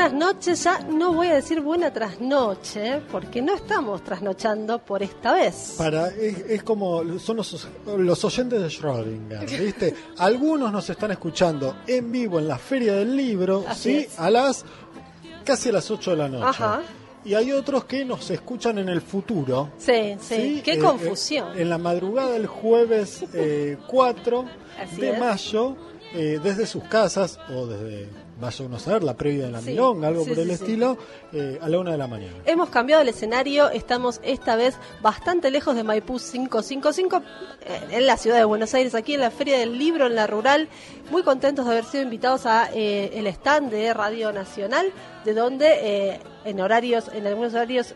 Buenas noches, ya no voy a decir buena trasnoche, porque no estamos trasnochando por esta vez. Para, es, es como son los, los oyentes de Schrödinger, ¿viste? Algunos nos están escuchando en vivo en la Feria del Libro, Así ¿sí? es. A las casi a las 8 de la noche. Ajá. Y hay otros que nos escuchan en el futuro. Sí, sí, qué Eh, confusión. eh, en la madrugada del jueves eh, 4 Así de es. mayo, eh, desde sus casas, o desde, vaya uno a saber, la previa de la Sí, milonga, algo sí, por el sí, estilo, eh, a la una de la mañana. Hemos cambiado el escenario, estamos esta vez bastante lejos de Maipú 555, eh, en la ciudad de Buenos Aires, aquí en la Feria del Libro, en la Rural. Muy contentos de haber sido invitados a eh, el stand de Radio Nacional, de donde eh, en horarios, en algunos horarios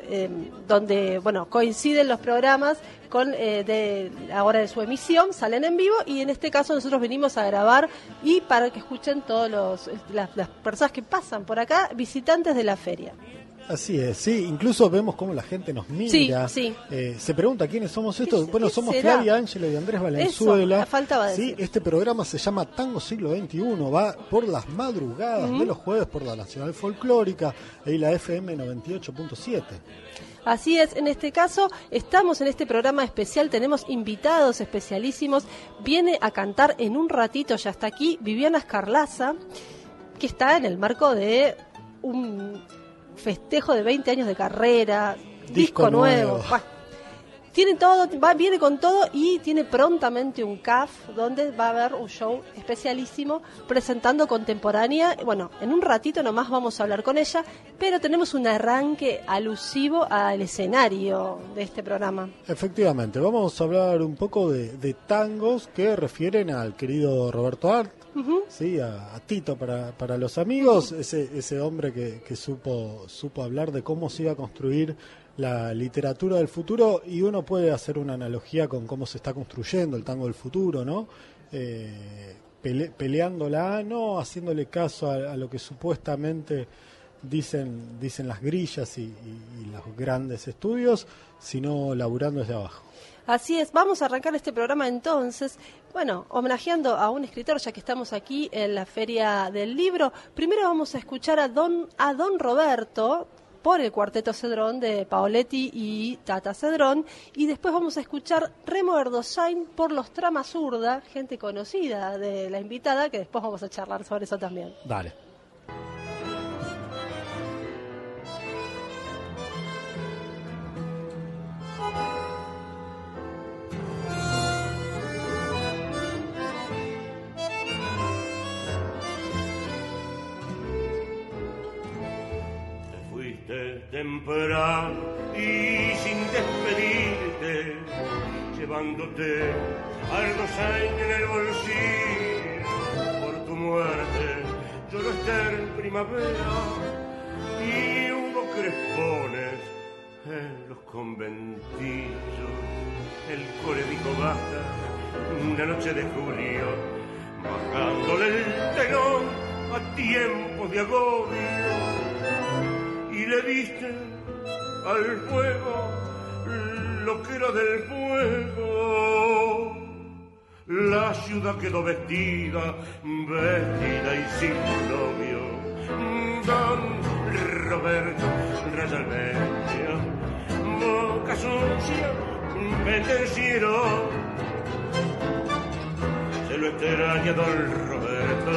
donde bueno coinciden los programas con eh, de la hora de su emisión, salen en vivo y en este caso nosotros venimos a grabar y para que escuchen todos los las, las personas que pasan por acá, visitantes de la feria. Así es, sí, incluso vemos cómo la gente nos mira, Sí, sí. eh, se pregunta quiénes somos estos. ¿Qué- Bueno, somos será? Flavia Ángelo y Andrés Valenzuela. Eso, faltaba Sí, decir. este programa se llama Tango Siglo XXI, va por las madrugadas de los jueves por la Nacional Folclórica y la FM 98.7. Así es, en este caso estamos en este programa especial, tenemos invitados especialísimos, viene a cantar en un ratito, ya está aquí, Viviana Escarlaza, que está en el marco de un festejo de 20 años de carrera, disco, Disco nuevo. nuevo. Tiene todo, va, viene con todo y tiene prontamente un CAF donde va a haber un show especialísimo presentando contemporánea. Bueno, en un ratito nomás vamos a hablar con ella, pero tenemos un arranque alusivo al escenario de este programa. Efectivamente, vamos a hablar un poco de, de tangos que refieren al querido Roberto Art, sí, a, a Tito para, para los amigos, ese, ese hombre que, que supo, supo hablar de cómo se iba a construir la literatura del futuro y uno puede hacer una analogía con cómo se está construyendo el tango del futuro, ¿no? Eh, pele- peleándola, no haciéndole caso a, lo que supuestamente dicen, dicen las grillas y, y- y los grandes estudios, sino laburando desde abajo. Así es, vamos a arrancar este programa entonces, bueno, homenajeando a un escritor, ya que estamos aquí en la Feria del Libro. Primero vamos a escuchar a Don, a Don Roberto por el cuarteto Cedrón de Paoletti y Tata Cedrón, y después vamos a escuchar Remo Erdosain por los Trama Zurda, gente conocida de la invitada, que después vamos a charlar sobre eso también. Dale. Temprano y sin despedirte, llevándote algo en el bolsillo. Por tu muerte lloró Esther primavera y hubo crespones en los conventillos. El core dijo basta, una noche de julio, bajándole el telón a tiempos de agobio y le diste al fuego lo que era del fuego. La ciudad quedó vestida, vestida y sin novio. Don Roberto Resalvencia, boca sucia, pendenciero. Se lo extraña Don Roberto,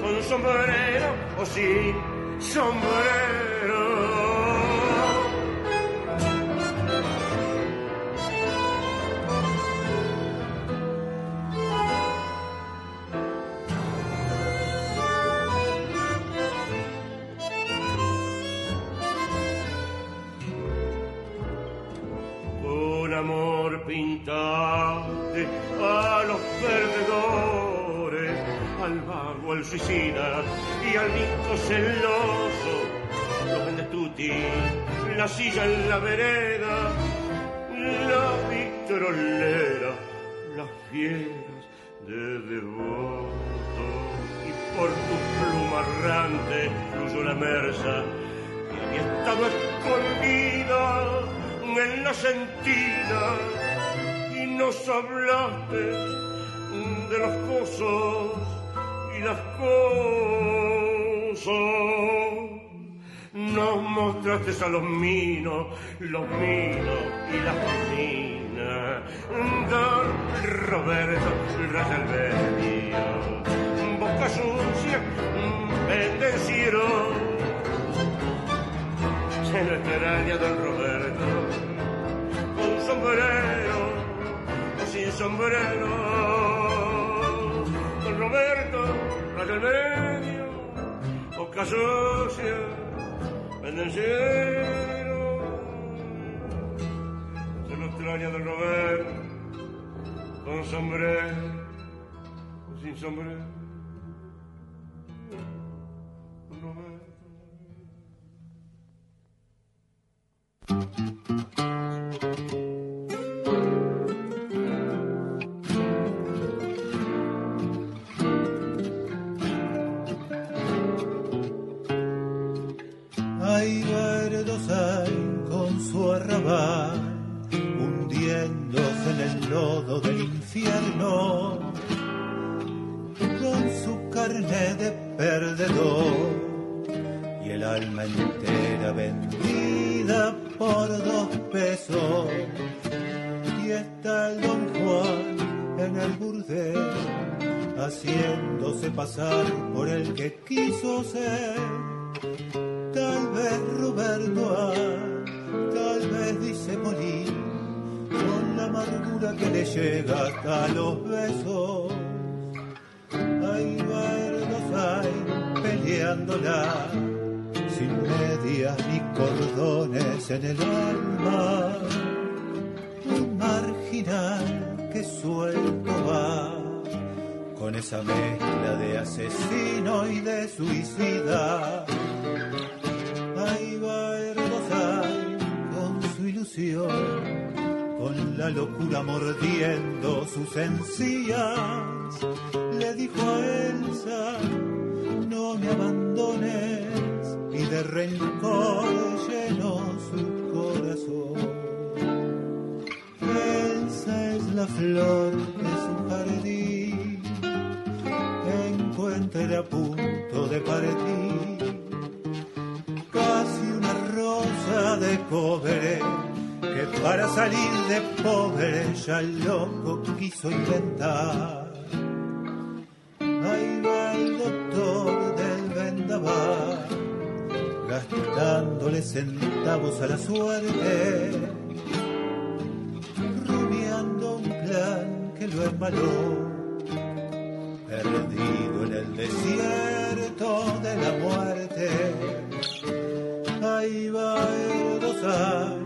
con sombrero o sin sombrero. En la vereda, la victorolera, las fieras de devoto. Y por tu pluma errante fluyó la merza y había estado escondida en la sentina y nos hablaste de los cosos y las cosas. Nos mostraste a los minos, los minos y las minas. Don Roberto Rasalverio, boca sucia, bendecieron. Se lo extraña Don Roberto, con sombrero sin sombrero. Don Roberto, medio, boca sucia, pendenciero. Se lo extraña Don Roberto, con sombrero o sin sombrero. Don pobre ya el loco quiso inventar. Ahí va el doctor del vendaval, gastándole centavos a la suerte, rumiando un plan que lo embaló perdido en el desierto de la muerte. Ahí va Erdosay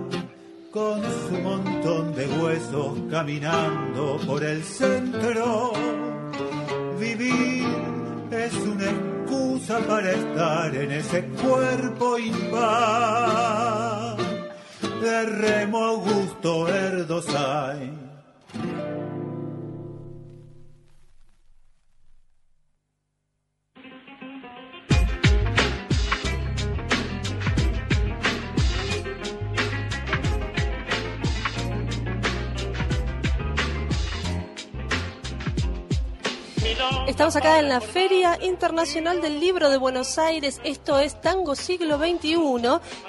con su montón de huesos caminando por el centro. Vivir es una excusa para estar en ese cuerpo impar. De Remo Augusto Erdosay. Estamos acá en la Feria Internacional del Libro de Buenos Aires. Esto es Tango Siglo XXI,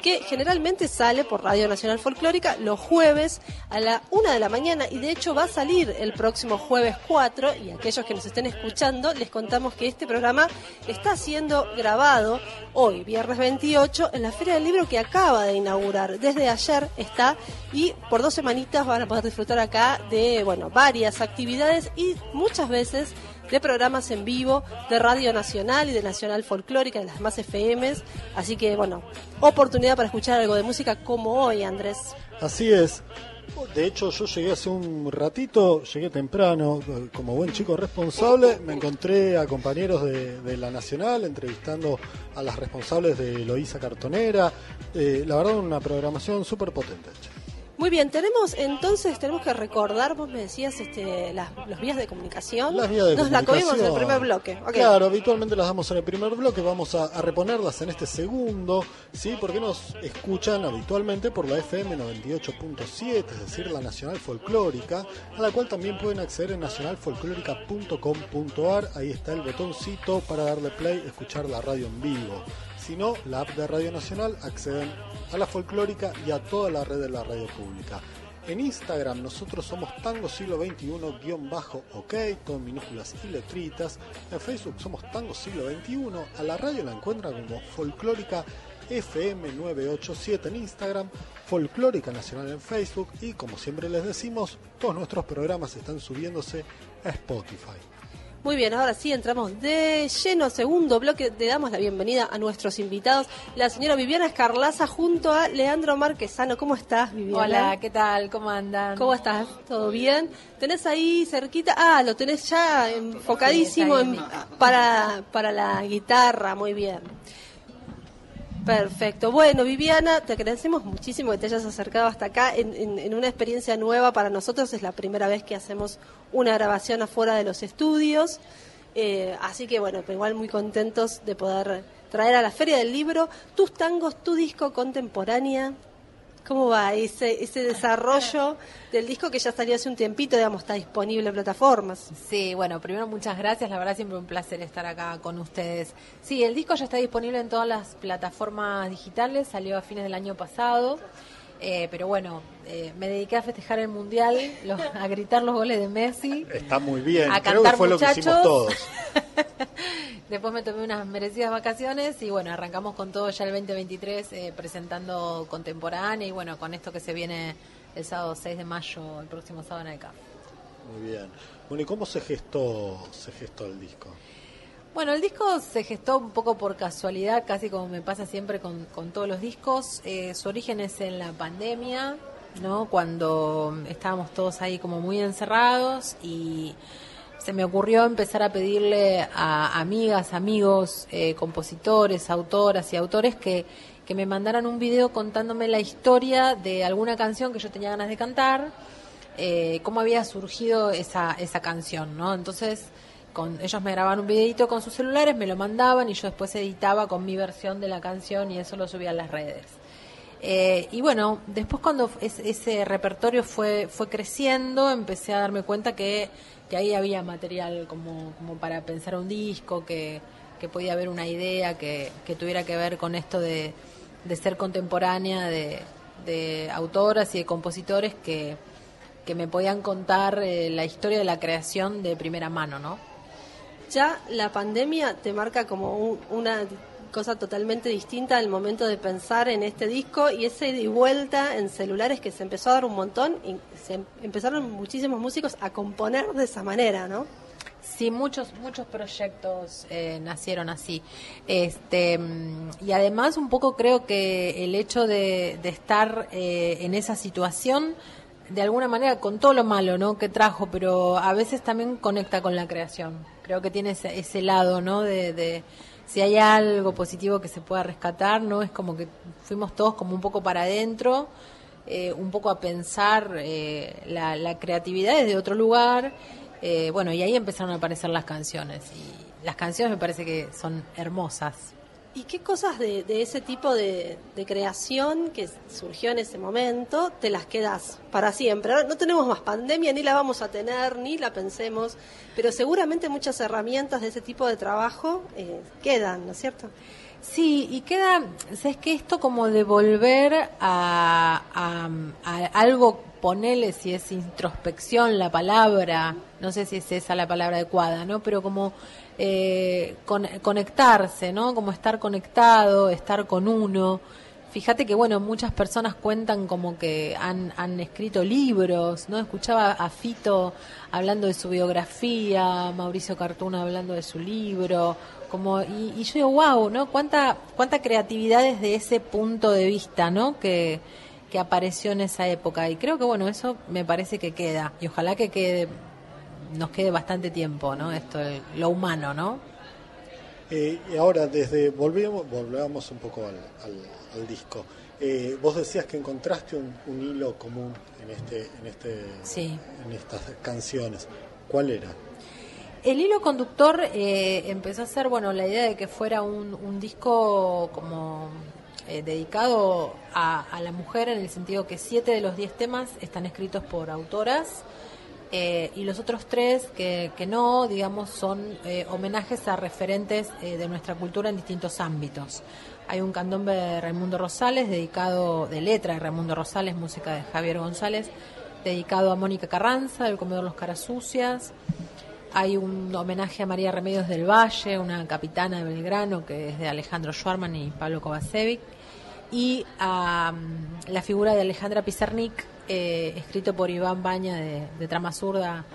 que generalmente sale por Radio Nacional Folclórica los jueves a la una de la mañana y de hecho va a salir el próximo jueves 4. Y aquellos que nos estén escuchando, les contamos que este programa está siendo grabado hoy, viernes 28, en la Feria del Libro que acaba de inaugurar. Desde ayer está y por dos semanitas van a poder disfrutar acá de, bueno, varias actividades y muchas veces de programas en vivo de Radio Nacional y de Nacional Folclórica, de las más FMs. Así que, bueno, oportunidad para escuchar algo de música como hoy, Andrés. Así es. De hecho, yo llegué hace un ratito, llegué temprano, como buen chico responsable, me encontré a compañeros de, la Nacional entrevistando a las responsables de Loíza Cartonera. Eh, la verdad, una programación súper potente. Muy bien, tenemos entonces, tenemos que recordar, vos me decías, este, las, los vías de comunicación. Las vías de Nos la comimos en el primer bloque. Claro, habitualmente las damos en el primer bloque, vamos a, reponerlas en este segundo, ¿sí? Porque nos escuchan habitualmente por la FM 98.7, es decir, la Nacional Folclórica, a la cual también pueden acceder en nacionalfolclórica.com.ar, ahí está el botoncito para darle play, escuchar la radio en vivo. Si no, la app de Radio Nacional acceden a la folclórica y a toda la red de la radio pública. En Instagram nosotros somos Tango Siglo XXI-OK, con minúsculas y letritas. En Facebook somos Tango Siglo XXI. A la radio la encuentran como Folclórica FM987 en Instagram, Folclórica Nacional en Facebook y como siempre les decimos, todos nuestros programas están subiéndose a Spotify. Muy bien, ahora sí entramos de lleno, segundo bloque, le damos la bienvenida a nuestros invitados, la señora Viviana Escarlaza junto a Leandro Marquesano. ¿Cómo estás, Viviana? Hola, ¿qué tal? ¿Cómo andan? ¿Cómo estás? ¿Todo bien? ¿Tenés ahí cerquita? Ah, lo tenés ya enfocadísimo para, para la guitarra, muy bien. Perfecto. Bueno, Viviana, te agradecemos muchísimo que te hayas acercado hasta acá en, una experiencia nueva para nosotros. Es la primera vez que hacemos una grabación afuera de los estudios. Eh, así que bueno, igual muy contentos de poder traer a la Feria del Libro tus tangos, tu disco contemporánea ¿Cómo va ese, ese desarrollo del disco que ya salió hace un tiempito, digamos, está disponible en plataformas? Sí, bueno, primero muchas gracias, la verdad siempre un placer estar acá con ustedes. Sí, el disco ya está disponible en todas las plataformas digitales, salió a fines del año pasado. Eh, pero bueno, eh, me dediqué a festejar el mundial, a gritar los goles de Messi. Está muy bien, a creo que fue lo que hicimos todos. Después me tomé unas merecidas vacaciones y bueno, arrancamos con todo ya el 2023 eh, presentando contemporánea y bueno, con esto que se viene el sábado 6 de mayo, el próximo sábado en el CAF. Muy bien. Bueno, ¿y cómo se gestó, se gestó el disco? Bueno, el disco se gestó un poco por casualidad, casi como me pasa siempre con, con todos los discos. Eh, su origen es en la pandemia, ¿no? Cuando estábamos todos ahí como muy encerrados y se me ocurrió empezar a pedirle a amigas, amigos, eh, compositores, autoras y autores que, que me mandaran un video contándome la historia de alguna canción que yo tenía ganas de cantar, eh, cómo había surgido esa, esa canción, ¿no? Entonces, con, ellos me grababan un videito con sus celulares, me lo mandaban y yo después editaba con mi versión de la canción y eso lo subía a las redes. Eh, y bueno, después cuando ese repertorio fue, fue creciendo, empecé a darme cuenta que que ahí había material como, como para pensar un disco, que, que podía haber una idea que, que tuviera que ver con esto de, de ser contemporánea, de, de, autoras y de compositores que, que me podían contar eh, la historia de la creación de primera mano, ¿no? Ya la pandemia te marca como una cosa totalmente distinta al momento de pensar en este disco y ese de vuelta en celulares que se empezó a dar un montón y se empezaron muchísimos músicos a componer de esa manera, ¿no? Sí, muchos muchos proyectos eh, nacieron así. Este y además un poco creo que el hecho de, estar eh, en esa situación de alguna manera con todo lo malo, ¿no? Que trajo, pero a veces también conecta con la creación. Creo que tiene ese, lado, ¿no? de si hay algo positivo que se pueda rescatar, ¿no? Es como que fuimos todos como un poco para adentro, eh, un poco a pensar eh, la, creatividad desde otro lugar. Eh, bueno, y ahí empezaron a aparecer las canciones. Y las canciones me parece que son hermosas. ¿Y qué cosas de, ese tipo de, creación que surgió en ese momento te las quedas para siempre? No, tenemos más pandemia, ni la vamos a tener, ni la pensemos, pero seguramente muchas herramientas de ese tipo de trabajo eh, quedan, ¿no es cierto? Sí, y queda, ¿sabes que Esto como de volver a, a- a algo, ponele si es introspección la palabra, no sé si es esa la palabra adecuada, ¿no? Pero como eh, con- conectarse, ¿no? Como estar conectado, estar con uno. Fíjate que, bueno, muchas personas cuentan como que han, han escrito libros, ¿no? Escuchaba a Fito hablando de su biografía, Mauricio Cartuna hablando de su libro, como, y, y yo digo, wow, ¿no? Cuánta, cuánta creatividad desde ese punto de vista, ¿no? Que, que apareció en esa época. Y creo que, bueno, eso me parece que queda. Y ojalá que quede, nos quede bastante tiempo, ¿no? Esto, el- lo humano, ¿no? Eh, y ahora, desde volvemos, volvamos un poco al, al- al disco. Eh, vos decías que encontraste un, un hilo común en este, en este, Sí. en estas canciones. ¿Cuál era? El hilo conductor eh, empezó a ser, bueno, la idea de que fuera un, un disco como eh, dedicado a, a la mujer en el sentido que siete de los diez temas están escritos por autoras eh, y los otros tres que, que no, digamos, son eh, homenajes a referentes eh, de nuestra cultura en distintos ámbitos. Hay un candombe de Raimundo Rosales, dedicado, de letra de Raimundo Rosales, música de Javier González, dedicado a Mónica Carranza, del comedor Los Caras Sucias. Hay un homenaje a María Remedios del Valle, una capitana de Belgrano, que es de Alejandro Schwarman y Pablo Kovacevic. Y a mm, la figura de Alejandra Pizarnik, eh, escrito por Iván Baña de, de Trama Zurda,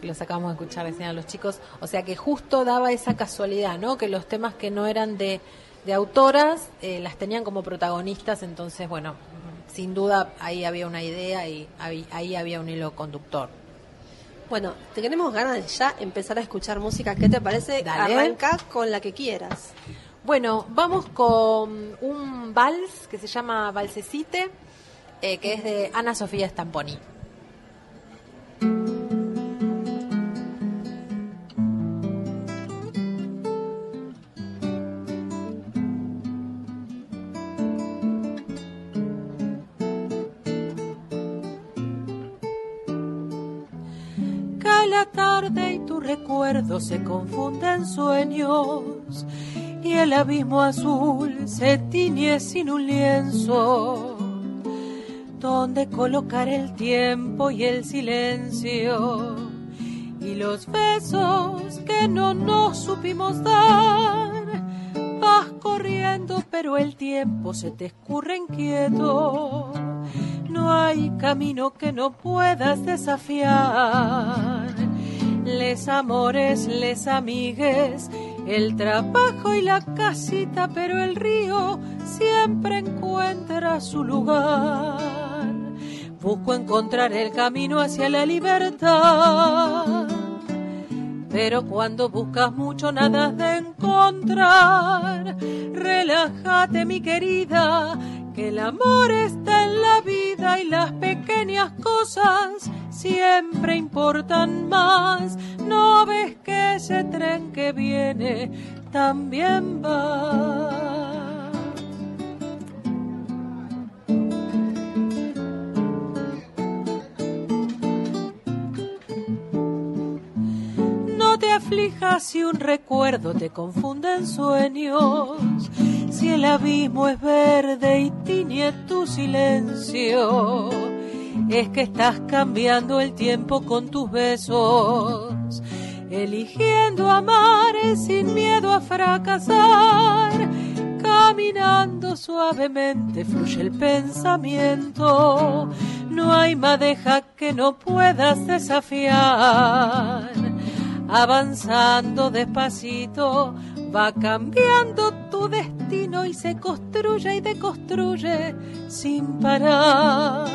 que los acabamos de escuchar recién a los chicos. O sea que justo daba esa casualidad, ¿no? Que los temas que no eran de, de autoras eh, las tenían como protagonistas, entonces, bueno, sin duda ahí había una idea y ahí, ahí había un hilo conductor. Bueno, te queremos ganas de ya empezar a escuchar música. ¿Qué te parece? Dale. Arranca con la que quieras. Bueno, vamos con un vals que se llama Valsecite, eh, que es de Ana Sofía Stamponi. La tarde y tu recuerdo se confunde en sueños y el abismo azul se tiñe sin un lienzo donde colocar el tiempo y el silencio y los besos que no nos supimos dar. Vas corriendo, pero el tiempo se te escurre inquieto. No hay camino que no puedas desafiar. Les amores, les amigues, el trabajo y la casita, pero el río siempre encuentra su lugar. Busco encontrar el camino hacia la libertad. Pero cuando buscas mucho nada has de encontrar. Relájate, mi querida, que el amor está en la vida y las pequeñas cosas siempre importan más. No ves que ese tren que viene también va. Te aflijas si un recuerdo te confunde en sueños, si el abismo es verde y tiñe tu silencio, es que estás cambiando el tiempo con tus besos, eligiendo amar sin miedo a fracasar, caminando suavemente fluye el pensamiento, no hay madeja que no puedas desafiar avanzando despacito, va cambiando tu destino y se construye y deconstruye sin parar.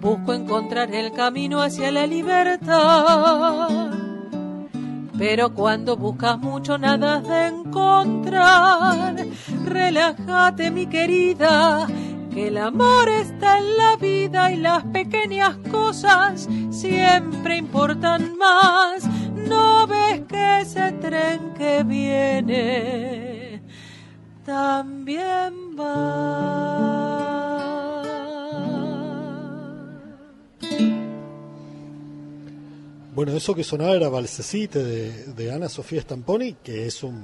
Busco encontrar el camino hacia la libertad. Pero cuando buscas mucho nada has de encontrar. Relájate, mi querida, que el amor está en la vida y las pequeñas cosas siempre importan más. No ves que ese tren que viene también va. Bueno, eso que sonaba era Balsecite de, de Ana Sofía Stamponi, que es un,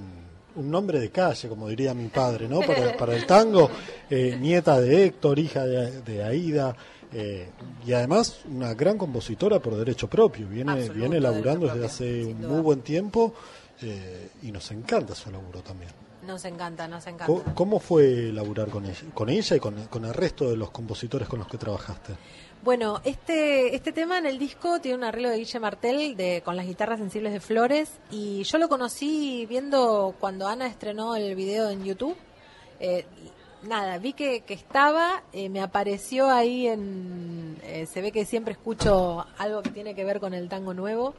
un nombre de calle, como diría mi padre, ¿no? Para, para el tango, eh, nieta de Héctor, hija de, de Aida, eh, y además una gran compositora por derecho propio. Viene, Absoluto, viene laburando desde hace un muy buen tiempo eh, y nos encanta su laburo también. Nos encanta, nos encanta. ¿Cómo, cómo fue laburar con ella, con ella y con, con el resto de los compositores con los que trabajaste? Bueno, este, este tema en el disco tiene un arreglo de Guille Martel de, con las guitarras sensibles de Flores y yo lo conocí viendo cuando Ana estrenó el video en YouTube. Eh, nada, vi que, que estaba, eh, me apareció ahí en... eh, se ve que siempre escucho algo que tiene que ver con el tango nuevo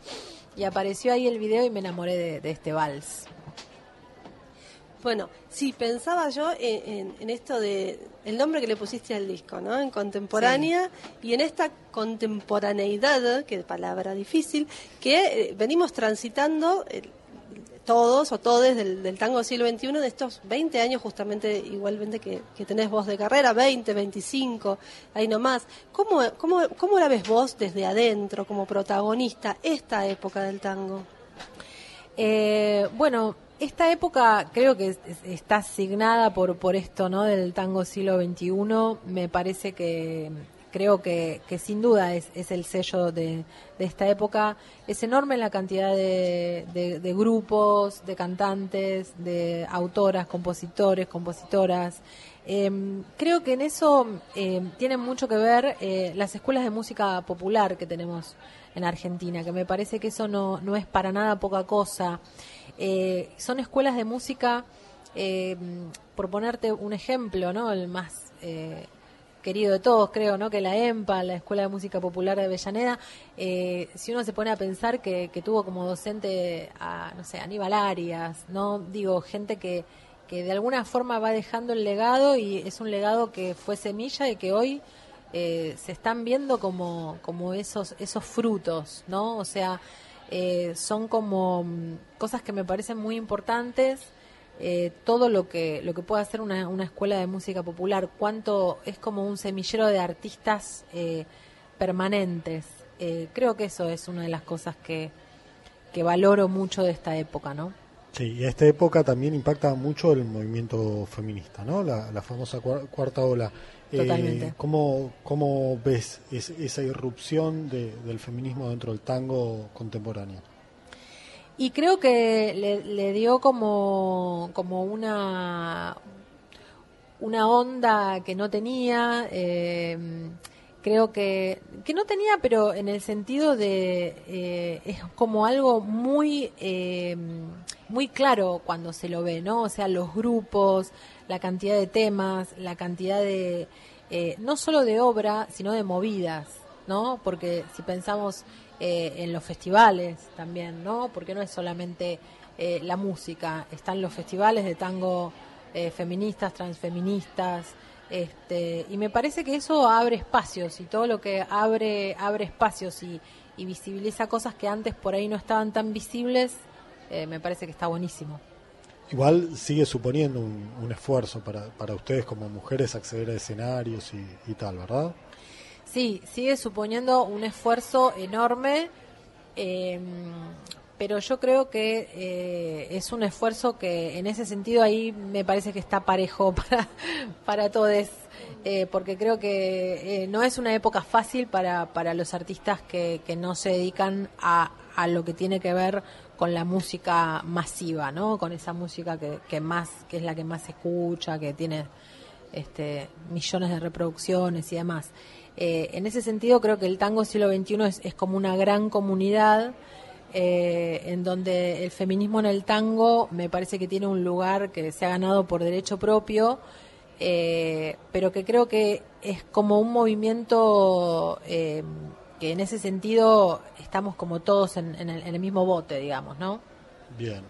y apareció ahí el video y me enamoré de, de este vals. Bueno, sí, pensaba yo en, en- en esto de el nombre que le pusiste al disco, ¿no? En contemporánea y en esta contemporaneidad, que palabra difícil, que eh, venimos transitando eh, todos o todes del, del tango siglo XXI de estos 20 años justamente igualmente que, tenés vos de carrera, 20, 25, ahí nomás. ¿Cómo, cómo, ¿Cómo la ves vos desde adentro como protagonista esta época del tango? Eh, bueno, esta época creo que es- es- está asignada por, por esto, ¿no? Del tango siglo XXI. Me parece que creo que, que sin duda es, es el sello de, de esta época. Es enorme la cantidad de, de- grupos, de cantantes, de autoras, compositores, compositoras. Eh, creo que en eso eh, tienen mucho que ver eh, las escuelas de música popular que tenemos en Argentina, que me parece que eso no, no es para nada poca cosa. Eh, son escuelas de música, eh, por ponerte un ejemplo, ¿no? El más eh, querido de todos, creo, ¿no? Que la EMPA, la Escuela de Música Popular de Avellaneda, eh, si uno se pone a pensar que, tuvo como docente a, no sé, Aníbal Arias, ¿no? Digo, gente que, que de alguna forma va dejando el legado y es un legado que fue semilla y que hoy eh, se están viendo como, como esos, esos frutos, ¿no? O sea, eh, son como mm, cosas que me parecen muy importantes. Eh, todo lo que lo que puede hacer una, una escuela de música popular, cuánto es como un semillero de artistas eh, permanentes. Eh, creo que eso es una de las cosas que, que valoro mucho de esta época, ¿no? Sí, y esta época también impacta mucho el movimiento feminista, ¿no? La, la famosa cua- cuarta ola. Eh, Totalmente. ¿cómo, ¿Cómo ves es- esa irrupción de- del feminismo dentro del tango contemporáneo? Y creo que le, dio como, como una, una onda que no tenía. eh, creo que, que no tenía, pero en el sentido de eh, es como algo muy eh, muy claro cuando se lo ve, ¿no? O sea, los grupos, la cantidad de temas, la cantidad de eh, no solo de obra, sino de movidas, ¿no? Porque si pensamos eh, en los festivales también, ¿no? Porque no es solamente eh, la música, están los festivales de tango eh, feministas, transfeministas, este, y me parece que eso abre espacios y todo lo que abre abre espacios y, y visibiliza cosas que antes por ahí no estaban tan visibles, eh, me parece que está buenísimo. Igual sigue suponiendo un, un esfuerzo para, para ustedes como mujeres acceder a escenarios y, y tal, ¿verdad? Sí, sigue suponiendo un esfuerzo enorme, eh, pero yo creo que eh, es un esfuerzo que en ese sentido ahí me parece que está parejo para, para todos, eh, porque creo que eh, no es una época fácil para, para los artistas que, que no se dedican a, a lo que tiene que ver con la música masiva, ¿no? Con esa música que, que más, que es la que más se escucha, que tiene este, millones de reproducciones y demás. Eh, en ese sentido, creo que el tango siglo XXI es, como una gran comunidad eh, en donde el feminismo en el tango me parece que tiene un lugar que se ha ganado por derecho propio, eh, pero que creo que es como un movimiento eh, que en ese sentido estamos como todos en, en el, en el mismo bote, digamos, ¿no? Bien.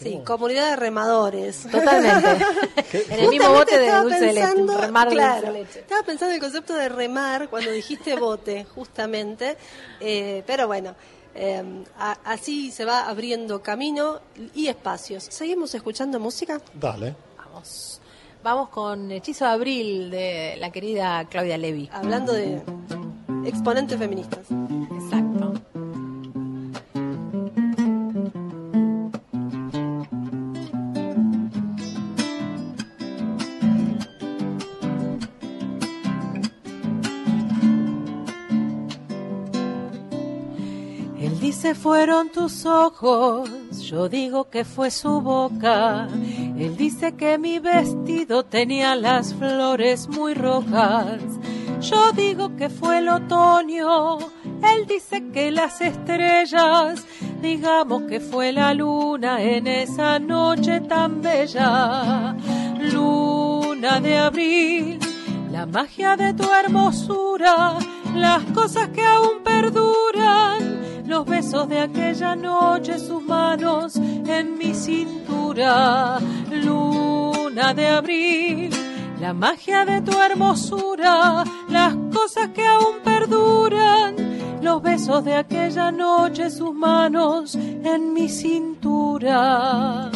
Sí, ¿Cómo? comunidad de remadores. Totalmente. en el mismo bote de dulce de leche, remar claro, dulce de leche. Estaba pensando en el concepto de remar cuando dijiste bote, justamente. Eh, pero bueno, eh, a- así se va abriendo camino y espacios. ¿Seguimos escuchando música? Dale. Vamos. vamos. Vamos con Hechizo de Abril de la querida Claudia Levy. Hablando de exponentes feministas. Exacto. Dice fueron tus ojos, yo digo que fue su boca. Él dice que mi vestido tenía las flores muy rojas. Yo digo que fue el otoño. Él dice que las estrellas, digamos que fue la luna en esa noche tan bella. Luna de abril, la magia de tu hermosura, las cosas que aún perduran, los besos de aquella noche, sus manos en mi cintura. Luna de abril, la magia de tu hermosura, las cosas que aún perduran, los besos de aquella noche, sus manos en mi cintura.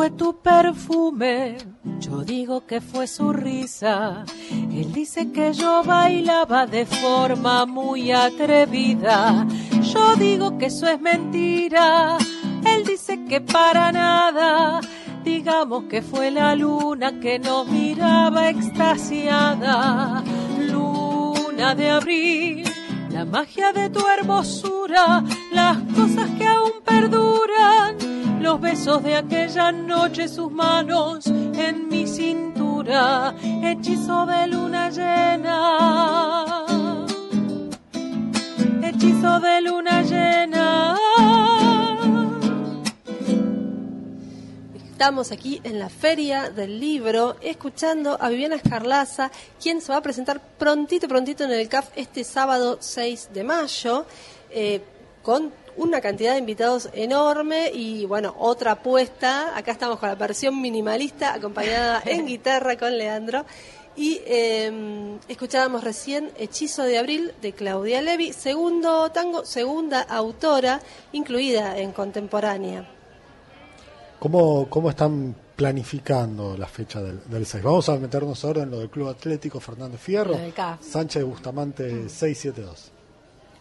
Fue tu perfume, yo digo que fue su risa. Él dice que yo bailaba de forma muy atrevida. Yo digo que eso es mentira. Él dice que para nada. Digamos que fue la luna que nos miraba extasiada. Luna de abril, la magia de tu hermosura, las cosas que aún perduran los besos de aquella noche, sus manos en mi cintura, hechizo de luna llena, hechizo de luna llena. Estamos aquí en la Feria del Libro escuchando a Viviana Escarlaza, quien se va a presentar prontito, prontito en el CAF este sábado 6 de mayo, eh, con una cantidad de invitados enorme y bueno, otra apuesta. Acá estamos con la versión minimalista acompañada en guitarra con Leandro. Y eh, escuchábamos recién Hechizo de Abril de Claudia Levi, segundo tango, segunda autora incluida en contemporánea. ¿Cómo, cómo están planificando la fecha del, del 6? Vamos a meternos ahora en lo del Club Atlético Fernández Fierro. Lo del CAF. Sánchez Bustamante 672.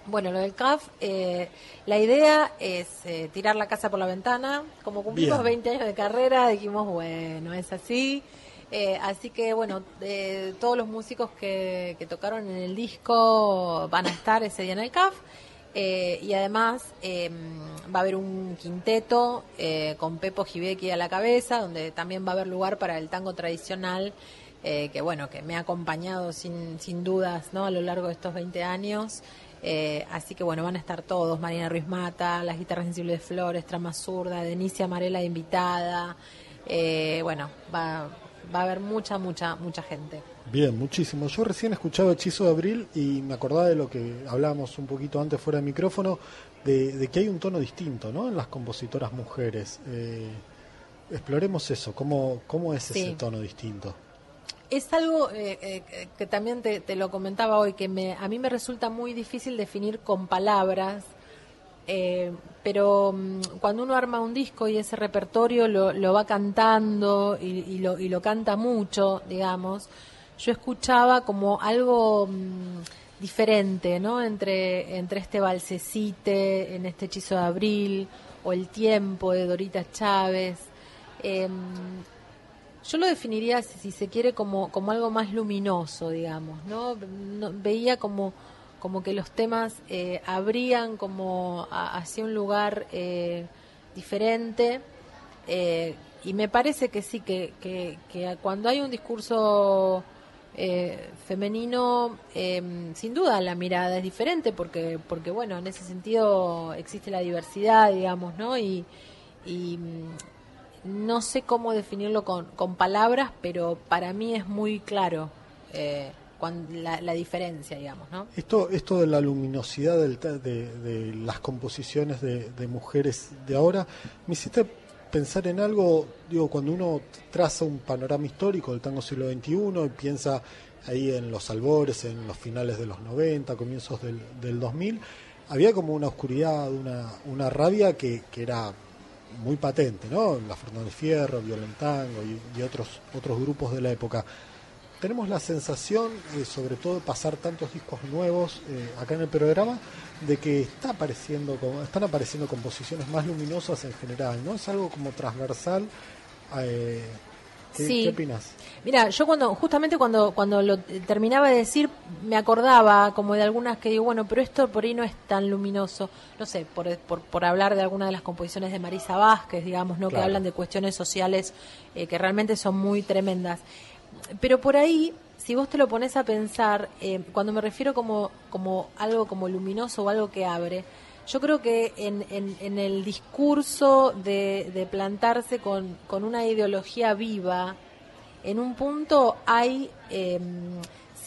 Bueno, lo del CAF, eh, la idea es eh, tirar la casa por la ventana. Como cumplimos Bien. 20 años de carrera, dijimos, bueno, es así. Eh, así que, bueno, eh, todos los músicos que, que tocaron en el disco van a estar ese día en el CAF. Eh, y además eh, va a haber un quinteto eh, con Pepo Gibeki a la cabeza, donde también va a haber lugar para el tango tradicional, eh, que bueno, que me ha acompañado sin, sin dudas ¿no? a lo largo de estos 20 años. Eh, así que bueno, van a estar todos, Marina Ruiz Mata, las guitarras sensibles de Flores, Trama Zurda, Denicia Amarela invitada. Eh, bueno, va, va a haber mucha, mucha, mucha gente. Bien, muchísimo. Yo recién escuchaba Hechizo de Abril y me acordaba de lo que hablábamos un poquito antes fuera de micrófono, de, de que hay un tono distinto ¿no? en las compositoras mujeres. Eh, exploremos eso, ¿cómo, cómo es Sí. ese tono distinto? Es algo eh, eh, que también te, te lo comentaba hoy, que me, a mí me resulta muy difícil definir con palabras, eh, pero mm, cuando uno arma un disco y ese repertorio lo, lo va cantando y, lo, y lo canta mucho, digamos, yo escuchaba como algo mm, diferente, ¿no? Entre, entre este balsecite, en este hechizo de abril, o el tiempo de Dorita Chávez. Em, yo lo definiría, si, se quiere, como, como algo más luminoso, digamos. No- veía como, como que los temas eh, abrían como a- hacia un lugar eh, diferente eh, y me parece que sí, que, que, que cuando hay un discurso eh, femenino, eh, sin duda la mirada es diferente porque, porque, bueno, en ese sentido existe la diversidad, digamos, ¿no? Y, y mm, no sé cómo definirlo con, con palabras, pero para mí es muy claro. La, la, diferencia, digamos, ¿no? Esto, esto de la luminosidad del, de, de, las composiciones de, de, mujeres de ahora, me hiciste pensar en algo, digo, cuando uno traza un panorama histórico del tango siglo XXI y piensa ahí en los albores, en los finales de los 90, comienzos del, del 2000, había como una oscuridad, una, una rabia que, que era muy patente, ¿no? La Fernández Fierro, Violentango y, y, otros, otros grupos de la época. Tenemos la sensación, eh, sobre todo de pasar tantos discos nuevos eh, acá en el programa, de que está apareciendo, están apareciendo composiciones más luminosas en general, ¿no? Es algo como transversal. Eh, ¿Qué, sí. ¿Qué opinas? Mira, yo cuando, justamente cuando, cuando lo terminaba de decir, me acordaba como de algunas que digo, bueno, pero esto por ahí no es tan luminoso. No sé, por, por, por hablar de alguna de las composiciones de Marisa Vázquez, digamos, ¿no? Claro. Que hablan de cuestiones sociales eh, que realmente son muy tremendas. Pero por ahí, si vos te lo pones a pensar, eh, cuando me refiero como, como algo como luminoso o algo que abre, yo creo que en, en, en el discurso de, de plantarse con, con, una ideología viva, en un punto hay eh,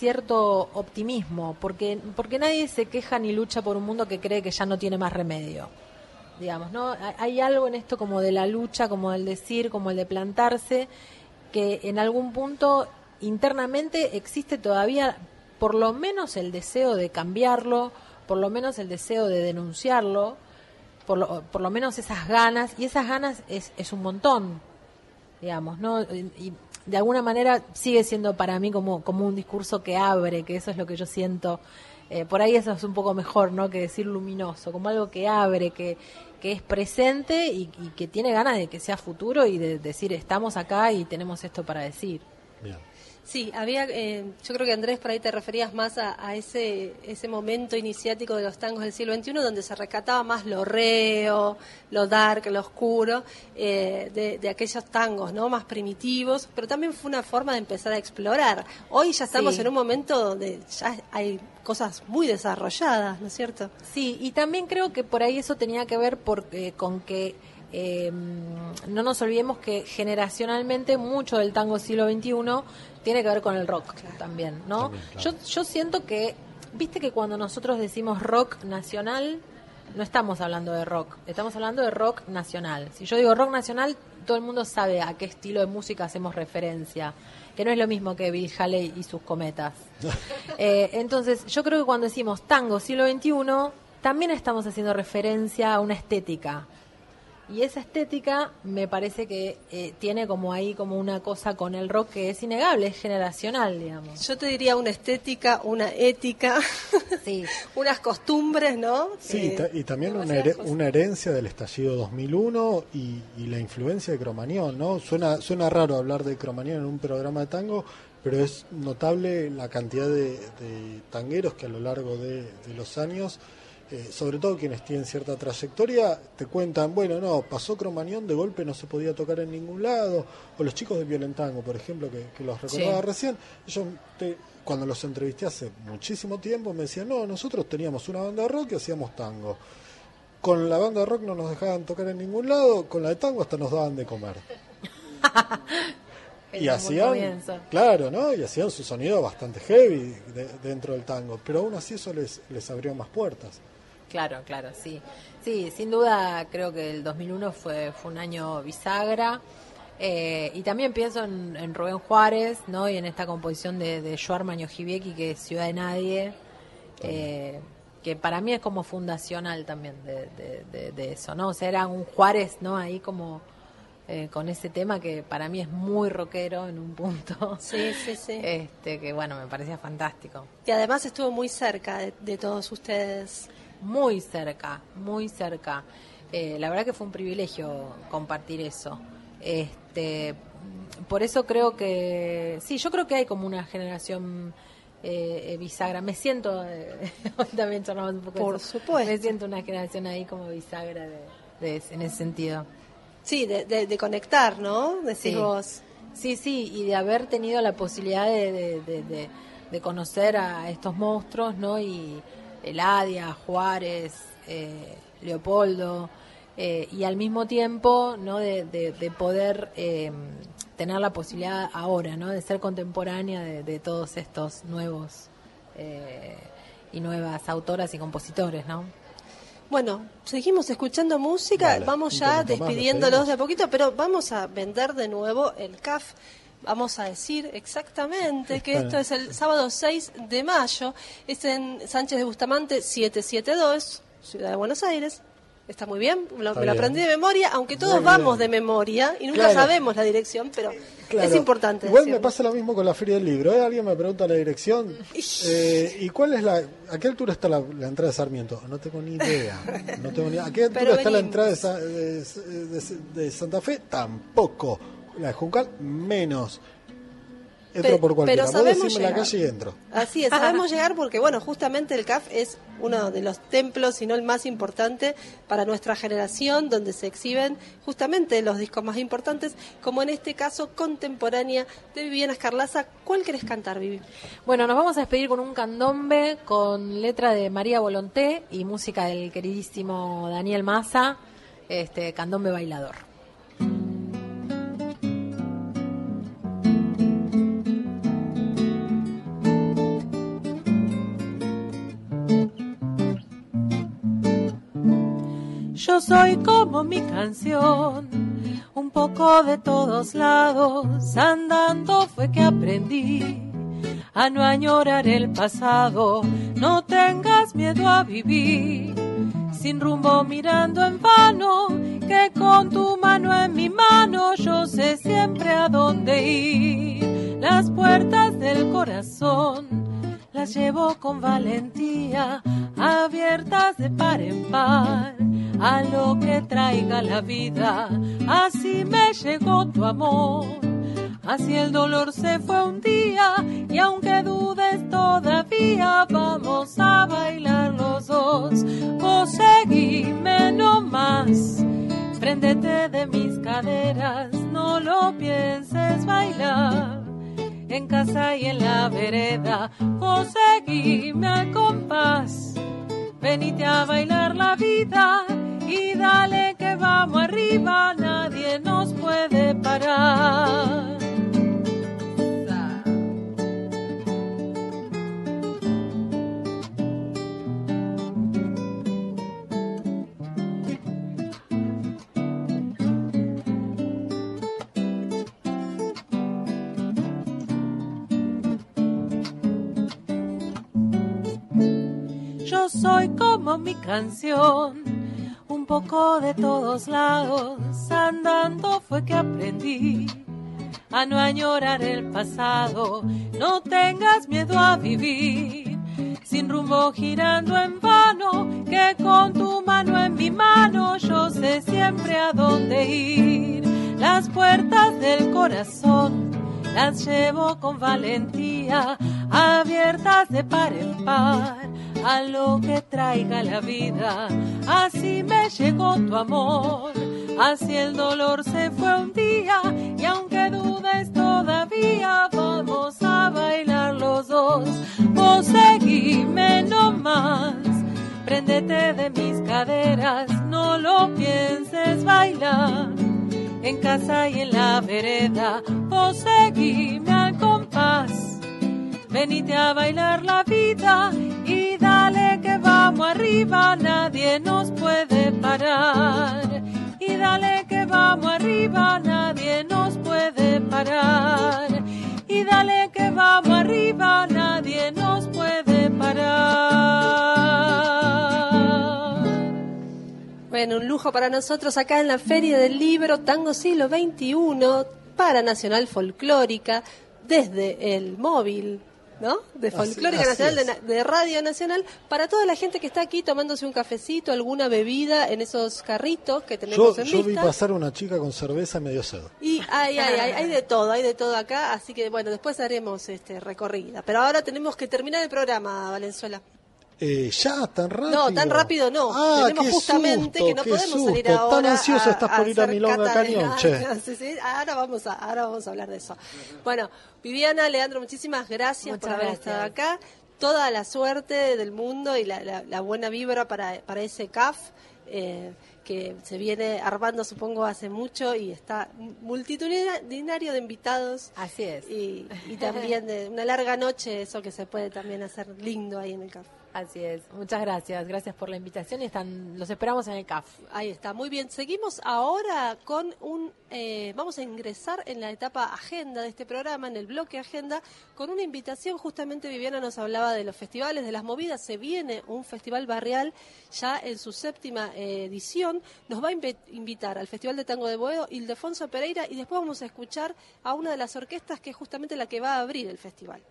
cierto optimismo, porque, porque nadie se queja ni lucha por un mundo que cree que ya no tiene más remedio. Digamos, ¿no? Hay algo en esto como de la lucha, como del decir, como el de plantarse, que en algún punto internamente existe todavía por lo menos el deseo de cambiarlo, por lo menos el deseo de denunciarlo, por lo, por lo menos esas ganas, y esas ganas es, es un montón, digamos, ¿no? Y de alguna manera sigue siendo para mí como, como un discurso que abre, que eso es lo que yo siento. Eh, por ahí eso es un poco mejor, ¿no? Que decir luminoso, como algo que abre, que, que es presente y, y, que tiene ganas de que sea futuro y de decir estamos acá y tenemos esto para decir. Bien. Sí, había, eh, yo creo que Andrés por ahí te referías más a, a, ese ese momento iniciático de los tangos del siglo XXI donde se rescataba más lo reo, lo dark, lo oscuro eh, de, de, aquellos tangos, no, más primitivos, pero también fue una forma de empezar a explorar. Hoy ya estamos sí. en un momento donde ya hay cosas muy desarrolladas, ¿no es cierto? Sí, y también creo que por ahí eso tenía que ver por, eh, con que eh, no nos olvidemos que generacionalmente mucho del tango siglo XXI tiene que ver con el rock claro. también, ¿no? También, claro. yo, yo siento que, viste que cuando nosotros decimos rock nacional, no estamos hablando de rock, estamos hablando de rock nacional. Si yo digo rock nacional, todo el mundo sabe a qué estilo de música hacemos referencia, que no es lo mismo que Bill Haley y sus cometas. eh, entonces, yo creo que cuando decimos tango siglo XXI, también estamos haciendo referencia a una estética, y esa estética me parece que eh, tiene como ahí como una cosa con el rock que es innegable, es generacional, digamos. Yo te diría una estética, una ética, sí. unas costumbres, ¿no? Sí, eh, y también una, her una, herencia del estallido 2001 y, y, la influencia de Cromañón, ¿no? Suena, suena raro hablar de Cromañón en un programa de tango, pero es notable la cantidad de, de tangueros que a lo largo de, de los años eh, sobre todo quienes tienen cierta trayectoria, te cuentan, bueno, no, pasó Cromañón, de golpe no se podía tocar en ningún lado, o los chicos de Violentango, por ejemplo, que, que los recordaba sí. recién, ellos te, cuando los entrevisté hace muchísimo tiempo me decían, no, nosotros teníamos una banda de rock y hacíamos tango. Con la banda de rock no nos dejaban tocar en ningún lado, con la de tango hasta nos daban de comer. y hacían, claro, ¿no? Y hacían su sonido bastante heavy de, dentro del tango, pero aún así eso les, les abrió más puertas. Claro, claro, sí. Sí, sin duda creo que el 2001 fue, fue un año bisagra. Eh, y también pienso en, en, Rubén Juárez, ¿no? Y en esta composición de, de Joar Jibieki, que es Ciudad de Nadie, eh, que para mí es como fundacional también de, de, de, eso, ¿no? O sea, era un Juárez, ¿no? Ahí como eh, con ese tema que para mí es muy rockero en un punto. Sí, sí, sí. Este, que bueno, me parecía fantástico. Y además estuvo muy cerca de, todos ustedes muy cerca, muy cerca. Eh, la verdad que fue un privilegio compartir eso. Este, por eso creo que, sí, yo creo que hay como una generación eh, bisagra. Me siento, eh, también charlamos un poco Por eso. supuesto. Me siento una generación ahí como bisagra de, de, en ese sentido. Sí, de, de, de conectar, ¿no? Decís sí. vos. Sí, sí, y de haber tenido la posibilidad de, de, de conocer a estos monstruos, ¿no? Y Eladia, Juárez, eh, Leopoldo, eh, y al mismo tiempo no de, de- de poder eh, tener la posibilidad ahora no de ser contemporánea de, de todos estos nuevos eh, y nuevas autoras y compositores no Bueno, seguimos escuchando música, vamos ya despidiéndolos de a poquito, pero vamos a vender de nuevo el CAF. Vamos a decir exactamente que esto es el sábado 6 de mayo, es en Sánchez de Bustamante 772, Ciudad de Buenos Aires. Está muy bien, lo, Está me lo aprendí de memoria, aunque todos Muy vamos bien. de memoria y nunca Claro. sabemos la dirección, pero Claro. es importante. Igual decirlo. me pasa lo mismo con la Feria del Libro. ¿eh? Alguien me pregunta la dirección. Eh, ¿Y cuál es la. ¿A qué altura está la, la entrada de Sarmiento? No tengo ni idea. No tengo ni, ¿A qué altura está la entrada de- de- de Santa Fe? Tampoco. La de Juncal, menos. Entro Pe- por cualquiera. pero sabemos decime la llegar. calle y entro. Así es, sabemos llegar porque, bueno, justamente el CAF es uno de los templos, si no el más importante para nuestra generación, donde se exhiben justamente los discos más importantes, como en este caso Contemporánea de Viviana Escarlaza. ¿Cuál querés cantar, Vivi? Bueno, nos vamos a despedir con un candombe con letra de María Volonté y música del queridísimo Daniel Massa, este candombe bailador. Yo soy como mi canción, un poco de todos lados, andando fue que aprendí a no añorar el pasado, no tengas miedo a vivir, sin rumbo mirando en vano, que con tu mano en mi mano yo sé siempre a dónde ir, las puertas del corazón las llevo con valentía, abiertas de par en par a lo que traiga la vida. Así me llegó tu amor, así el dolor se fue un día y aunque dudes todavía vamos a bailar los dos. Vos seguime nomás. Préndete de mis caderas, no lo pienses bailar en casa y en la vereda, vos al compás. Venite a bailar la vida y dale que vamos arriba, nadie nos puede parar. Yo soy como mi canción, un poco de todos lados, andando fue que aprendí a no añorar el pasado, no tengas miedo a vivir, sin rumbo girando en vano, que con tu mano en mi mano yo sé siempre a dónde ir, las puertas del corazón las llevo con valentía, abiertas de par en par a lo que traiga la vida. Así me llegó tu amor, así el dolor se fue un día y aunque dudes todavía vamos a bailar los dos. Vos seguime nomás. Préndete de mis caderas, no lo pienses bailar en casa y en la vereda, vos al compás. Venite a bailar la vida y dale que vamos arriba, nadie nos puede parar. Y dale que vamos arriba, nadie nos puede parar. Y dale que vamos arriba, nadie nos puede parar. Bueno, un lujo para nosotros acá en la Feria del Libro Tango Siglo XXI para Nacional Folclórica desde el móvil. ¿No? De Folclórica así Nacional, de, de Radio Nacional, para toda la gente que está aquí tomándose un cafecito, alguna bebida en esos carritos que tenemos Yo, en yo vi pasar una chica con cerveza medio sed. Y hay, hay, hay, hay de todo, hay de todo acá, así que bueno, después haremos este recorrida. Pero ahora tenemos que terminar el programa, Valenzuela. Eh, ya, tan rápido. No, tan rápido no. Ah, Tenemos qué justamente susto, que no qué podemos salir ahora. Tan ansioso a- estás por ir a hacer Milonga cata de- Cañón, Ah, che. sí, sí, ahora vamos a, ahora vamos a hablar de eso. Bueno, Viviana, Leandro, muchísimas gracias por haber gracias. estado acá. Toda la suerte del mundo y la, la- la buena vibra para, para ese CAF. eh, que se viene armando, supongo, hace mucho y está multitudinario de invitados. Así es. Y, y también de una larga noche, eso que se puede también hacer lindo ahí en el café. Así es. Muchas gracias. Gracias por la invitación y están, los esperamos en el CAF. Ahí está, muy bien. Seguimos ahora con un, eh, vamos a ingresar en la etapa agenda de este programa, en el bloque agenda, con una invitación. Justamente Viviana nos hablaba de los festivales, de las movidas. Se viene un festival barrial ya en su séptima eh, edición. Nos va a invitar al Festival de Tango de Boedo Ildefonso Pereira y después vamos a escuchar a una de las orquestas que es justamente la que va a abrir el festival.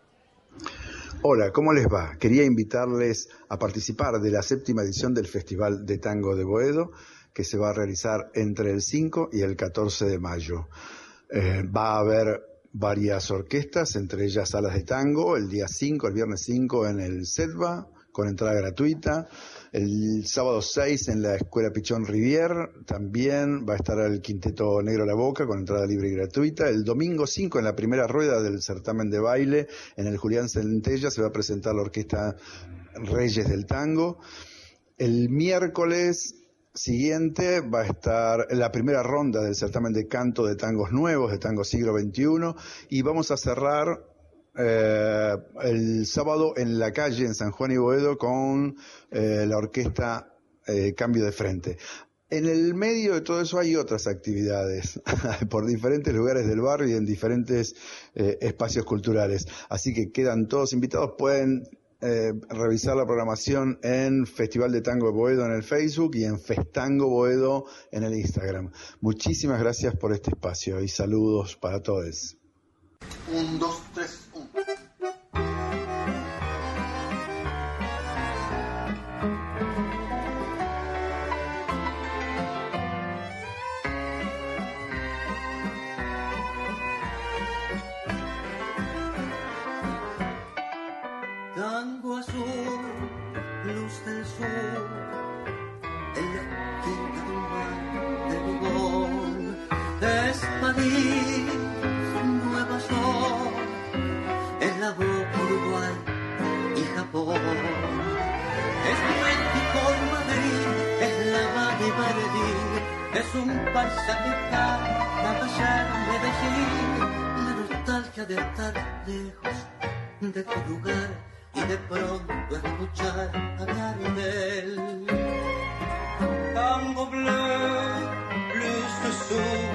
Hola, ¿cómo les va? Quería invitarles a participar de la séptima edición del Festival de Tango de Boedo, que se va a realizar entre el 5 y el 14 de mayo. Eh, va a haber varias orquestas, entre ellas salas de tango, el día 5, el viernes 5 en el SETBA, con entrada gratuita. El sábado 6 en la Escuela Pichón Rivier también va a estar el Quinteto Negro La Boca con entrada libre y gratuita. El domingo 5 en la primera rueda del certamen de baile en el Julián Centella se va a presentar la orquesta Reyes del Tango. El miércoles siguiente va a estar la primera ronda del certamen de canto de tangos nuevos, de tango siglo XXI, y vamos a cerrar eh, el sábado en la calle en San Juan y Boedo con eh, la orquesta eh, Cambio de Frente. En el medio de todo eso hay otras actividades por diferentes lugares del barrio y en diferentes espacios culturales. Así que quedan todos invitados. Pueden revisar la programación en Festival de Tango de Boedo en el Facebook y en Festango Boedo en el Instagram. Muchísimas gracias por este espacio y saludos para todos. Un, dos, tres. Un paisaje cada ayer Medellín, la nostalgia de estar lejos de tu lugar y de pronto escuchar hablar de. Tango bleu, plus de sous,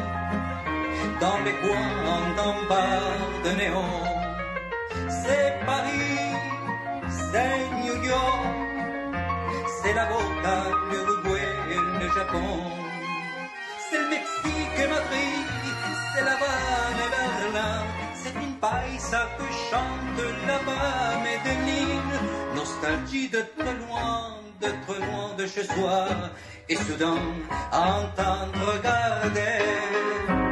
dans les coins d'un bar de néon, c'est Paris c'est New York, c'est la Boca, l'Uruguay et le C'est le Mexique et Madrid, c'est la Havane et Berlin. C'est une paisa que chante là-bas, Medellin. Nostalgie d'être loin, d'être loin de chez soi. Et soudain, entendre regarder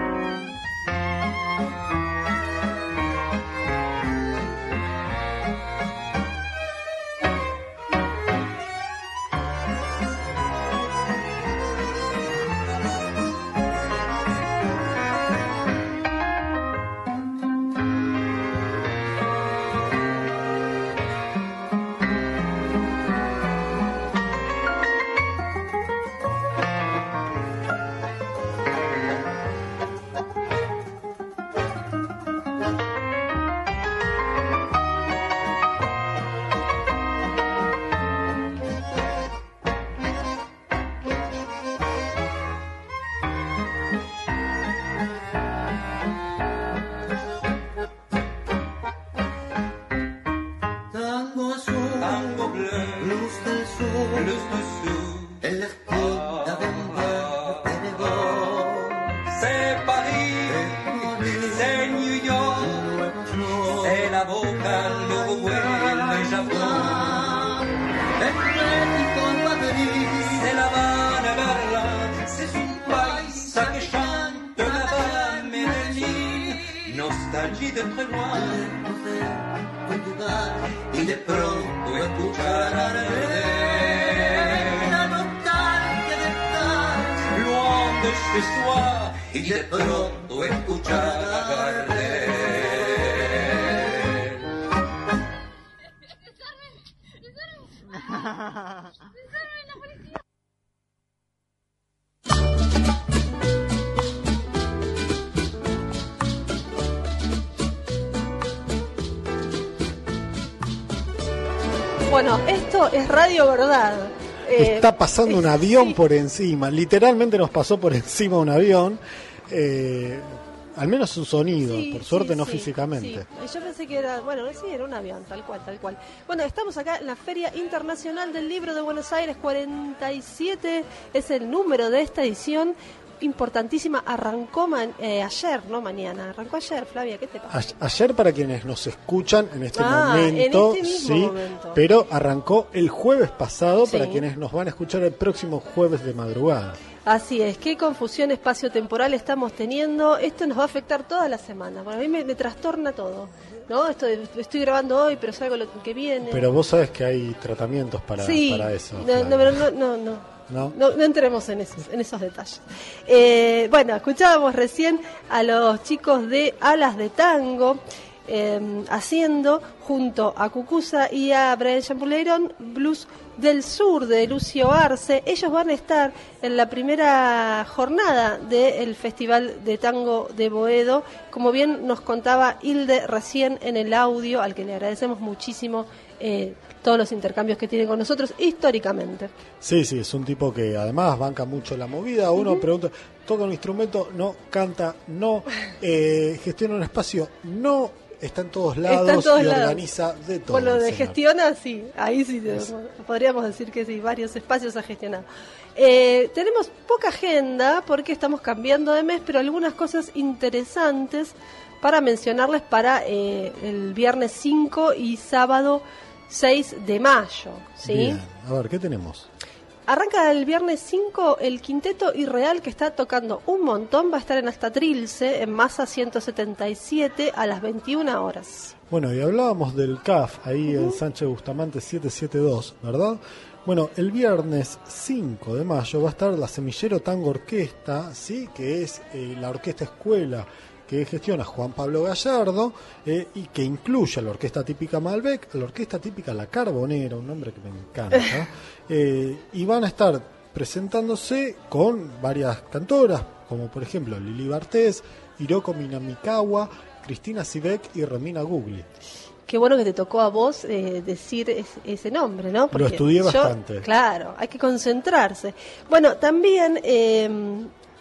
Está pasando un avión por encima, literalmente nos pasó por encima un avión. Eh, al menos su sonido, Sí, por suerte sí, no sí, físicamente. Yo pensé que era, bueno, sí, era un avión, tal cual, tal cual. Bueno, estamos acá en la Feria Internacional del Libro de Buenos Aires, 47 es el número de esta edición. Importantísima, arrancó ma- eh, ayer, no mañana, arrancó ayer, Flavia, ¿qué te pasa? Ayer para quienes nos escuchan en este Ah, en momento, este mismo sí, momento. pero arrancó el jueves pasado para quienes nos van a escuchar el próximo jueves de madrugada. Así es, qué confusión espacio-temporal estamos teniendo. Esto nos va a afectar toda la semana. Bueno, a mí me, me trastorna todo. ¿no? Esto de- estoy grabando hoy, pero salgo lo que viene. Pero vos sabes que hay tratamientos para, sí, para eso. no, no, pero no, no, no. ¿No? No, entremos en esos, en esos detalles. Eh, bueno, escuchábamos recién a los chicos de Alas de Tango eh, haciendo junto a Cucusa y a Brian Champuleirón Blues del Sur de Lucio Arce. Ellos van a estar en la primera jornada del Festival de Tango de Boedo, como bien nos contaba Hilde recién en el audio, al que le agradecemos muchísimo eh, todos los intercambios que tiene con nosotros históricamente. Sí, sí, es un tipo que además banca mucho la movida. Uno pregunta, toca un instrumento, no, canta, no, eh, gestiona un espacio, no, está en todos lados Está en todos y lados. organiza de todo. El de gestiona, sí, ahí sí podríamos decir que sí, varios espacios a gestionar. Eh, tenemos poca agenda porque estamos cambiando de mes, pero algunas cosas interesantes para mencionarles para eh, el viernes 5 y sábado 6 de mayo. ¿sí? Bien, a ver, ¿qué tenemos? Arranca el viernes 5 el quinteto Irreal que está tocando un montón, va a estar en hasta Trilce, en Masa 177 a las 21 horas. Bueno, y hablábamos del CAF ahí en Sánchez Bustamante 772, ¿verdad? Bueno, el viernes 5 de mayo va a estar la Semillero Tango Orquesta, ¿sí? que es eh, la orquesta escuela que gestiona Juan Pablo Gallardo eh, y que incluye a la orquesta típica Malbec, a la orquesta típica La Carbonera, un nombre que me encanta, eh, y van a estar presentándose con varias cantoras, como por ejemplo Lili Bartés, Hiroko Minamikawa, Cristina Sivek y Romina Gugli. Qué bueno que te tocó a vos eh, decir es- ese nombre, ¿no? Lo estudié yo- bastante. Claro, hay que concentrarse. Bueno, también eh,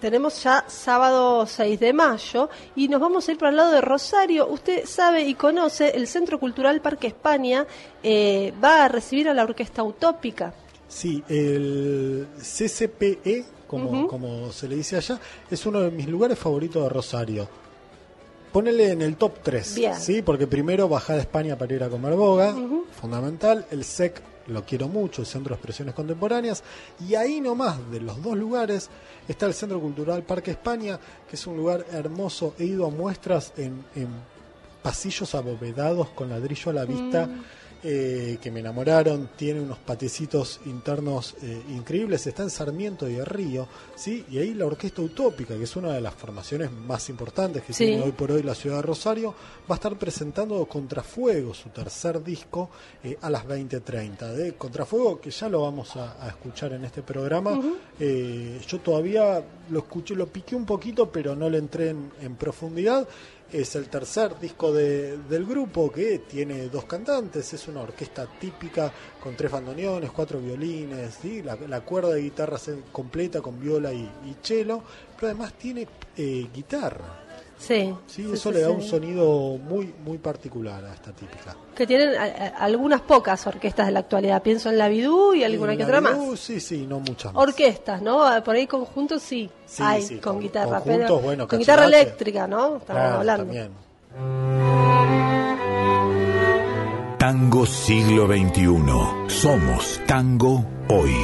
tenemos ya sábado 6 de mayo y nos vamos a ir para el lado de Rosario. Usted sabe y conoce, el Centro Cultural Parque España eh, va a recibir a la Orquesta Utópica. Sí, el CCPE, como, se le dice allá, es uno de mis lugares favoritos de Rosario. Ponele en el top 3, Bien. ¿sí? Porque primero bajar de España para ir a comer boga, fundamental. El SEC lo quiero mucho, el Centro de Expresiones Contemporáneas. Y ahí nomás, de los dos lugares, está el Centro Cultural Parque España, que es un lugar hermoso. He ido a muestras en, en pasillos abovedados con ladrillo a la vista. Mm. Eh, que me enamoraron, tiene unos patecitos internos eh, increíbles, está en Sarmiento y el Río, ¿sí? y ahí la Orquesta Utópica, que es una de las formaciones más importantes que Sí. tiene hoy por hoy la ciudad de Rosario, va a estar presentando Contrafuego, su tercer disco, eh, a las 20.30. De Contrafuego, que ya lo vamos a, a escuchar en este programa, eh, yo todavía lo escuché, lo piqué un poquito, pero no le entré en, en profundidad. Es el tercer disco de- del grupo que tiene dos cantantes, es una orquesta típica con tres bandoneones, cuatro violines, ¿sí? la, cuerda de guitarra completa con viola y, y cello, pero además tiene eh, guitarra. Sí. ¿sí? sí, Eso sí, le da sí. un sonido muy, muy particular a esta típica. Que tienen a- a- algunas pocas orquestas de la actualidad. Pienso en la Bidú y alguna En que la otra más. Bidú, Sí, sí, no muchas más. Orquestas, ¿no? Ah, Por ahí conjuntos sí, Sí, hay sí, con, con- guitarra, conjuntos, pero bueno, con guitarra eléctrica, ¿no? Estamos Ah, hablando. también. Tango siglo XXI. Somos tango hoy.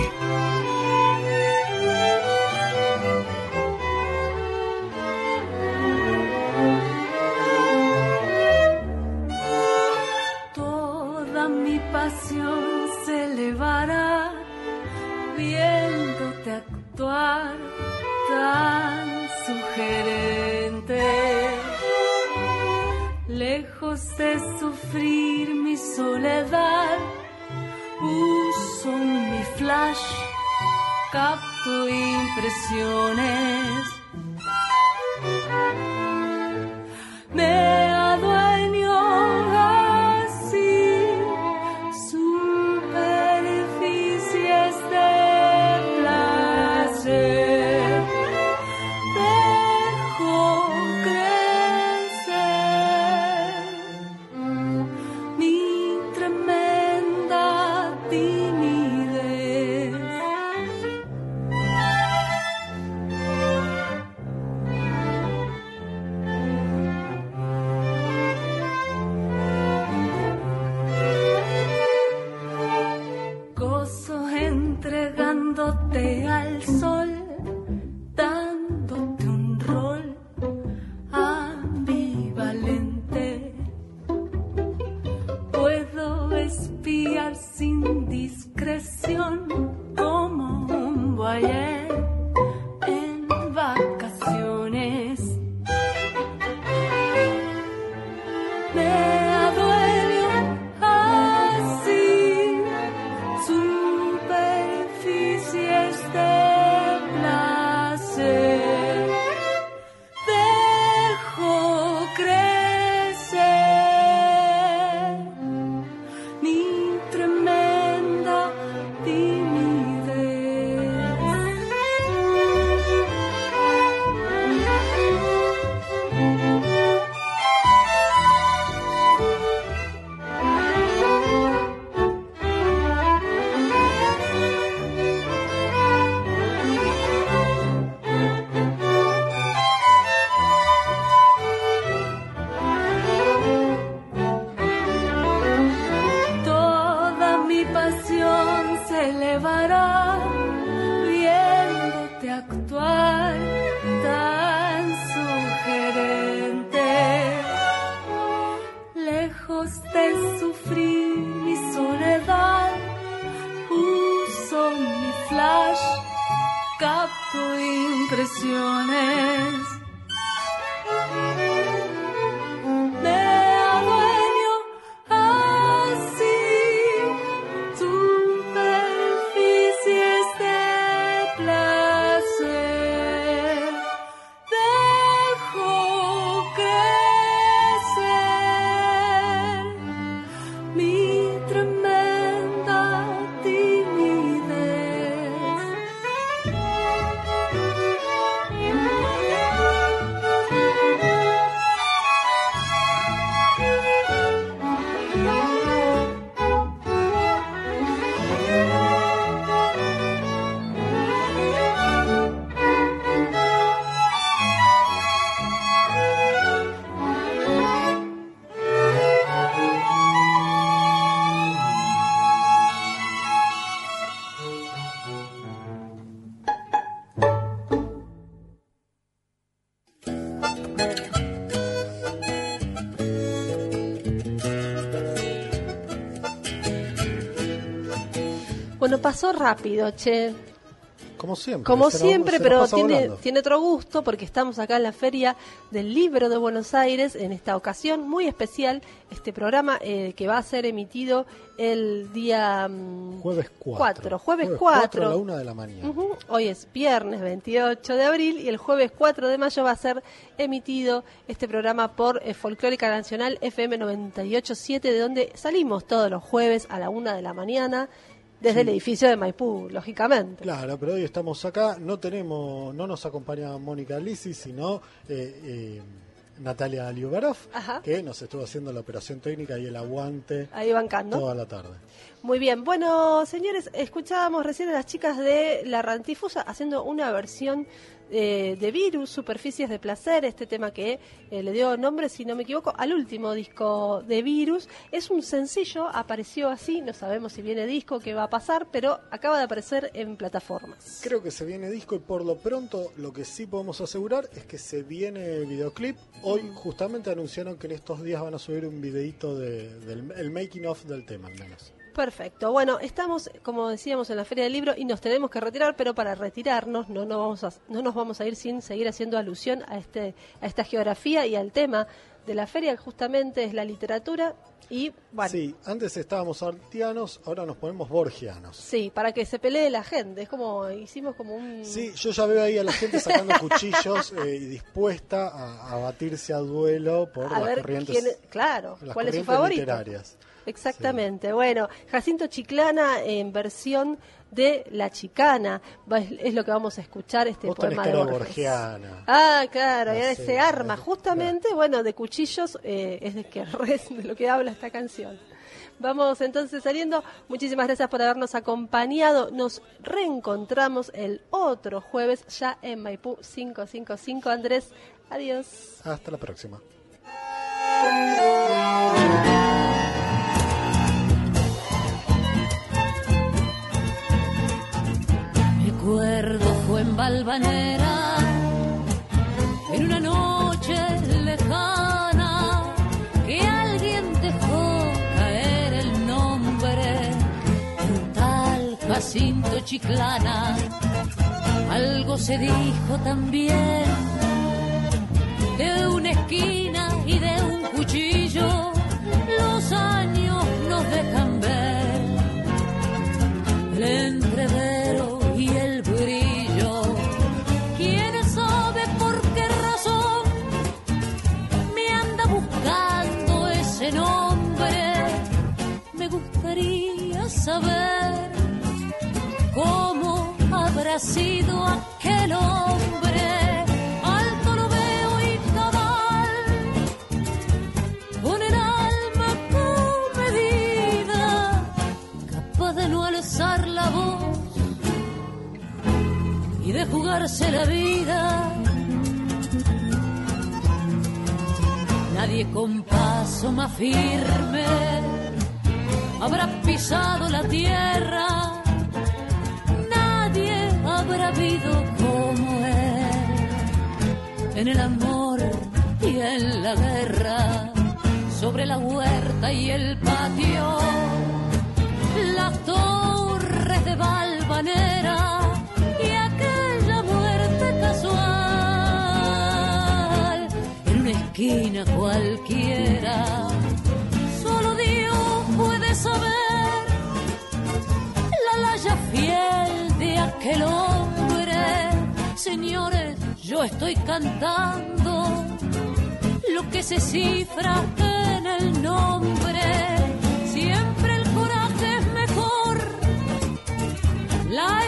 Pasó rápido, che. Como siempre. Como siempre, nos pero tiene, volando. tiene otro gusto porque estamos acá en la Feria del Libro de Buenos Aires en esta ocasión muy especial. Este programa eh, que va a ser emitido el día mm, Jueves 4. cuatro, jueves a la 4. una de la mañana. Hoy es viernes 28 de abril y el jueves 4 de mayo va a ser emitido este programa por eh, Folclórica Nacional FM 987, de donde salimos todos los jueves a la una de la mañana desde el edificio de Maipú, lógicamente. Claro, pero hoy estamos acá, no tenemos, no nos acompaña Mónica Lisi, sino eh, eh, Natalia Liubarov, que nos estuvo haciendo la operación técnica y el aguante Ahí bancando. toda la tarde. Muy bien, bueno, señores, escuchábamos recién a las chicas de La Rantifusa haciendo una versión eh, de Virus, Superficies de Placer, este tema que eh, le dio nombre, si no me equivoco, al último disco de Virus. Es un sencillo, apareció así, no sabemos si viene disco, qué va a pasar, pero acaba de aparecer en plataformas. Creo que se viene disco y por lo pronto lo que sí podemos asegurar es que se viene videoclip. Hoy justamente anunciaron que en estos días van a subir un videito de, del el making of del tema al menos. Perfecto. Bueno, estamos, como decíamos, en la Feria del Libro y nos tenemos que retirar, pero para retirarnos no, no, vamos a, no nos vamos a ir sin seguir haciendo alusión a, este, a esta geografía y al tema de la feria, que justamente es la literatura. Y bueno, sí. Sí, antes estábamos artianos, ahora nos ponemos borgianos. para que se pelee la gente. Es como, hicimos como un... Sí, yo ya veo ahí a la gente sacando cuchillos eh, y dispuesta a, a batirse a duelo por a las ver corrientes, quién, claro, las cuál es su corrientes favorito. literarias. Exactamente. Bueno, Jacinto Chiclana en versión de La Chicana es, lo que vamos a escuchar este Vos poema de Borges. borgiana. Ah, claro, No ahora sé, se arma justamente, bueno, de cuchillos, eh, es de, que, de lo que habla esta canción. Vamos entonces saliendo. Muchísimas gracias por habernos acompañado. Nos reencontramos el otro jueves ya en Maipú 555. Andrés, adiós. Hasta la próxima. recuerdo fue en Valvanera, en una noche lejana, que alguien dejó caer el nombre de un tal Jacinto Chiclana. Algo se dijo también de una esquina y de un cuchillo, los años nos dejan ver. Saber cómo habrá sido aquel hombre. Alto lo veo y cabal, con el alma comedida, capaz de no alzar la voz y de jugarse la vida. Nadie con paso más firme habrá pisado la tierra, nadie habrá habido como él en el amor y en la guerra, sobre la huerta y el patio, las torres de Valvanera y aquella muerte casual en una esquina cualquiera. Saber la laya fiel de aquel hombre. Señores, yo estoy cantando lo que se cifra en el nombre. Siempre el coraje es mejor, la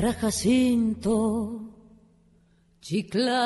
Para Jacinto Chiclana.